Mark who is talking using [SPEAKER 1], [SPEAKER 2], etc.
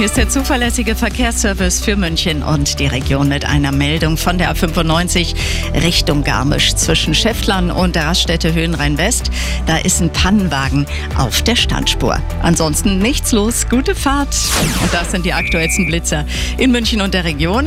[SPEAKER 1] Hier ist der zuverlässige Verkehrsservice für München und die Region mit einer Meldung von der A95 Richtung Garmisch zwischen Schäftlern und der Raststätte Höhenrhein-West. Da ist ein Pannenwagen auf der Standspur. Ansonsten nichts los, gute Fahrt. Und das sind die aktuellsten Blitzer in München und der Region.